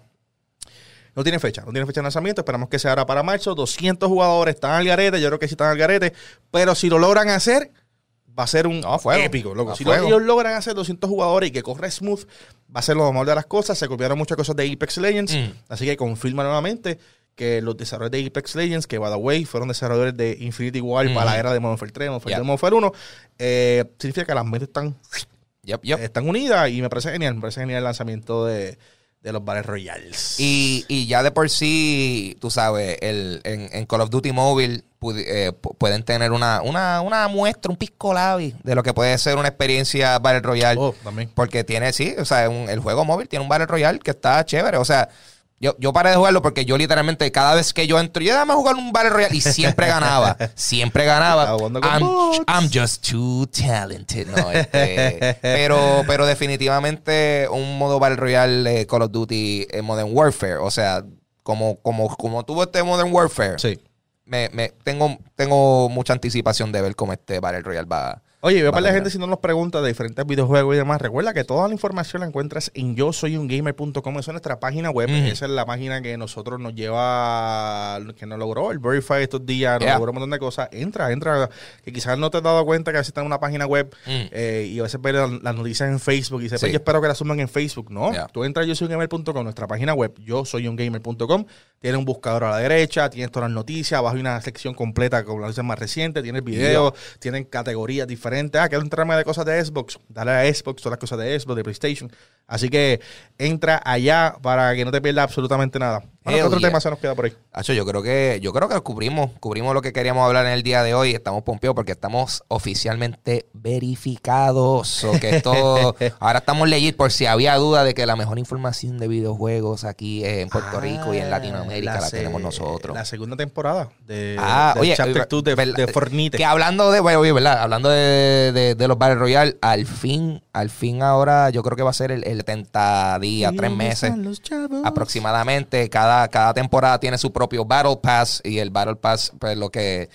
No tiene fecha, no tiene fecha de lanzamiento. Esperamos que sea ahora para marzo. 200 jugadores están al garete. Yo creo que sí están al garete. Pero si lo logran hacer, va a ser un No, a fuego. épico, loco. Si fuego. ellos logran hacer 200 jugadores y que corre smooth, va a ser lo mejor de las cosas. Se copiaron muchas cosas de Apex Legends. Mm. Así que confirma nuevamente que los desarrolladores de Apex Legends, que by the way, fueron desarrolladores de Infinity War Mm. para la era de Modern Warfare 3, Modern Warfare Yeah. 2, Modern Warfare 1, eh, significa que las mentes están, Yep, yep. están unidas y me parece genial. Me parece genial el lanzamiento de, de los Battle Royales. Y, y ya de por sí, tú sabes, el, en, en Call of Duty Mobile eh, pu- pueden tener una, una, una muestra, un pisco labi de lo que puede ser una experiencia Battle Royale. Oh, también. Porque tiene, sí, o sea, un- el juego móvil tiene un Battle Royale que está chévere. O sea, yo, yo paré de jugarlo porque yo literalmente cada vez que yo entro, yo dame a jugar un Battle Royale y siempre ganaba. Siempre ganaba. I'm, just too talented. No, este, pero, pero definitivamente un modo Battle Royale Call of Duty en Modern Warfare. O sea, como, como, como tuvo este Modern Warfare, Sí. me, me, tengo, tengo mucha anticipación de ver cómo este Battle Royale va. Oye, veo para la gente si no nos pregunta de diferentes videojuegos y demás. Recuerda que toda la información la encuentras en yo soy un gamer.com. Esa es nuestra página web. Esa es la página que nosotros nos lleva, que nos logró el Verify estos días, nos Yeah. logró un montón de cosas. Entra, entra, que quizás no te has dado cuenta que a veces está en una página web Mm. eh, y a veces ves la- las noticias en Facebook y dices, Sí. pues yo espero que las suman en Facebook. No, Yeah. tú entras a yo soy un gamer.com, nuestra página web, yo soy un gamer.com. Tiene un buscador a la derecha, tienes todas las noticias, abajo hay una sección completa con las noticias más recientes, tienes videos, tienen categorías diferentes. Ah, quiero entrarme de cosas de Xbox, dale a Xbox, todas las cosas de Xbox, de PlayStation. Así que entra allá para que no te pierdas absolutamente nada. Bueno, ¿qué Hell otro yeah. tema se nos queda por ahí? Hacho, yo creo que yo creo que cubrimos, cubrimos lo que queríamos hablar en el día de hoy. Estamos pompeados porque estamos oficialmente verificados. O que esto, ahora estamos legit por si había duda de que la mejor información de videojuegos aquí en Puerto Rico y en Latinoamérica la, Ah, tenemos nosotros. La segunda temporada de, Ah, oye, Chapter 2 de, de Fornite. Que hablando de, bueno, oye, ¿verdad? Hablando de, de- de los Battle Royale, al fin, al fin ahora, yo creo que va a ser el, el 70 días, tres meses aproximadamente. Cada, cada temporada tiene su propio Battle Pass y el Battle Pass, pues lo que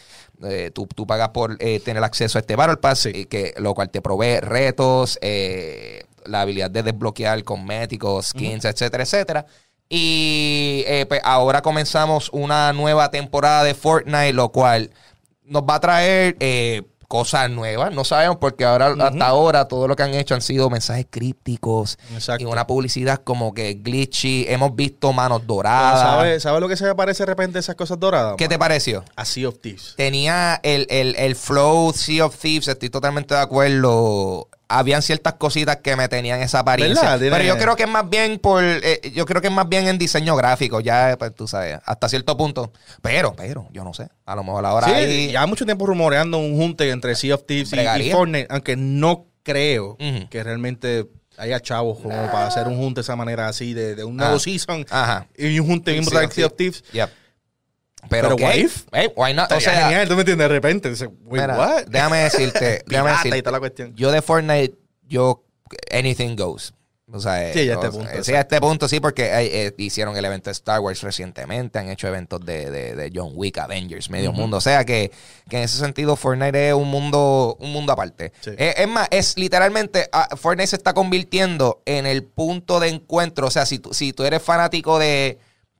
eh, tú, tú pagas por eh, tener acceso a este Battle Pass, y que, lo cual te provee retos, eh, la habilidad de desbloquear cosméticos, skins, etcétera, etcétera. Y eh, pues ahora comenzamos una nueva temporada de Fortnite, lo cual nos va a traer eh, cosas nuevas. No sabemos porque ahora, hasta ahora, todo lo que han hecho han sido mensajes crípticos Exacto. y una publicidad como que glitchy. Hemos visto manos doradas. ¿Sabes sabe lo que se me parece de repente esas cosas doradas? ¿Qué te pareció? A Sea of Thieves. Tenía el, el, el flow Sea of Thieves, estoy totalmente de acuerdo. Habían ciertas cositas que me tenían esa apariencia. Pero yo creo que es más bien por. eh, yo creo que es más bien en diseño gráfico, ya, pues, tú sabes, hasta cierto punto. Pero, pero, yo no sé. A lo mejor ahora Sí, hay- ya mucho tiempo rumoreando un junte entre Sea of Thieves y, y. Fortnite, aunque no creo que realmente haya chavos como para hacer un junte de esa manera así, de, de un nuevo Ah. season Ajá. y un junte de Sea of Thieves. Yep. Pero, Pero ¿qué? what if? Eh, why not? O sea, genial, tú me entiendes, de repente. dices, wait, mira, what? déjame decirte, déjame decirte, la cuestión. yo de Fortnite, yo anything goes. O sea, Sí, ya a o este sea, punto, Sí, a este punto sí, porque eh, eh, hicieron el evento de Star Wars recientemente, han hecho eventos de, de- de John Wick, Avengers, medio mundo. O sea que, que en ese sentido Fortnite es un mundo, un mundo aparte. Sí. Eh, es más, es literalmente, ah, Fortnite se está convirtiendo en el punto de encuentro. O sea, si tú, si tú eres fanático de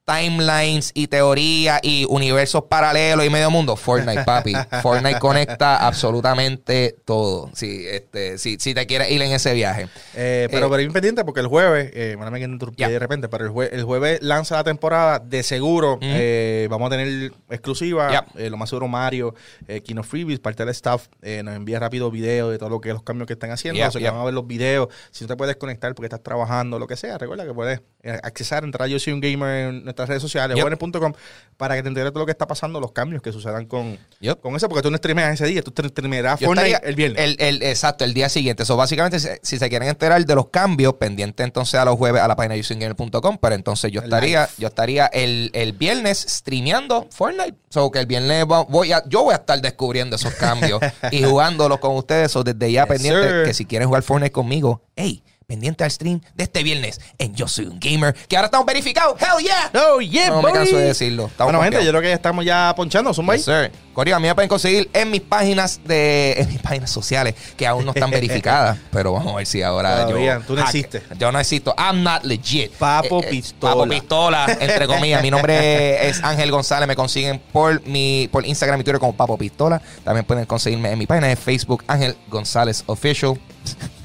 timelines y teoría y universos paralelos y medio mundo, Fortnite, papi. Fortnite conecta absolutamente todo. Si, este, si, si te quieres ir en ese viaje. Eh, pero Eh, pero bien pendiente porque el jueves, eh, bueno, me interrumpí Ya. de repente, pero el, jue- el jueves lanza la temporada. De seguro eh, vamos a tener exclusiva. Ya. eh, lo más seguro, Mario, eh, Kino Freebies, parte del staff, eh, nos envía rápido videos de todo lo que los cambios que están haciendo. O sea, que van a ver los videos. Si no te puedes conectar porque estás trabajando, lo que sea, recuerda que puedes accesar, entrar Yo Soy un Gamer en nuestras redes sociales, Yep. jóvenes.com, para que te enteres de todo lo que está pasando, los cambios que sucedan con, Yep. con eso, porque tú no streameas ese día, tú streamearás Fortnite el viernes. El, el- exacto, el día siguiente. So, básicamente, si, si se quieren enterar de los cambios, pendiente entonces a los jueves a la página de usinggamer.com. Pero entonces yo El estaría, yo estaría el, el viernes streameando Fortnite. So que el viernes voy a, yo voy a estar descubriendo esos cambios y jugándolos con ustedes. So desde ya Yes, pendiente sir. que si quieren jugar Fortnite conmigo, hey, pendiente al stream de este viernes en Yo Soy un Gamer, que ahora estamos verificados. Hell yeah. Oh, yeah, no me canso de decirlo. Estamos Bueno, gente, yo creo que ya estamos ya ponchando. Ahí. Yes, sir. Corio, a mí me pueden conseguir en mis páginas de en mis páginas sociales que aún no están verificadas, pero vamos a ver si ahora Todavía, yo tú no existes. Yo no existo. I'm not legit. Papo Eh, eh, Pistola. Papo Pistola, entre comillas. Mi nombre es Ángel González. Me consiguen por mi por Instagram y Twitter como Papo Pistola. También pueden conseguirme en mi página de Facebook Ángel González Official.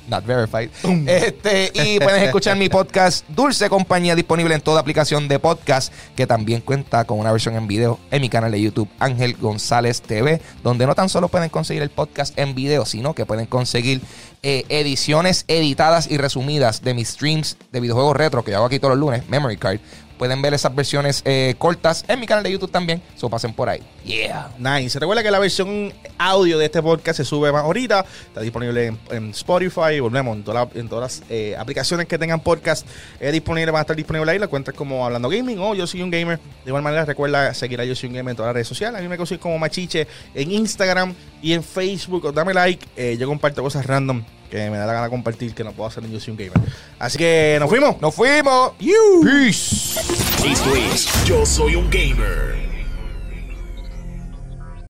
Not verified. Este, y pueden escuchar mi podcast Dulce Compañía disponible en toda aplicación de podcast que también cuenta con una versión en video en mi canal de YouTube Ángel González TV, donde no tan solo pueden conseguir el podcast en video, sino que pueden conseguir eh, ediciones editadas y resumidas de mis streams de videojuegos retro que yo hago aquí todos los lunes, Memory Card. Pueden ver esas versiones eh, cortas en mi canal de YouTube también. So pasen por ahí. Yeah. Nice. Recuerda que la versión audio de este podcast se sube más ahorita. Está disponible en, en Spotify. Volvemos en, toda la- en todas las eh, aplicaciones que tengan podcast eh, disponibles. Van a estar disponibles ahí. La cuentas como Hablando Gaming o Yo Soy un Gamer. De igual manera, recuerda seguir a Yo Soy un Gamer en todas las redes sociales. A mí me consigues como Machiche en Instagram y en Facebook. Dame like. Eh, yo comparto cosas random que me da la gana compartir que no puedo hacer en Yo Soy un Gamer. Así que nos fuimos. Nos fuimos. You. Peace. Esto es Yo Soy un Gamer.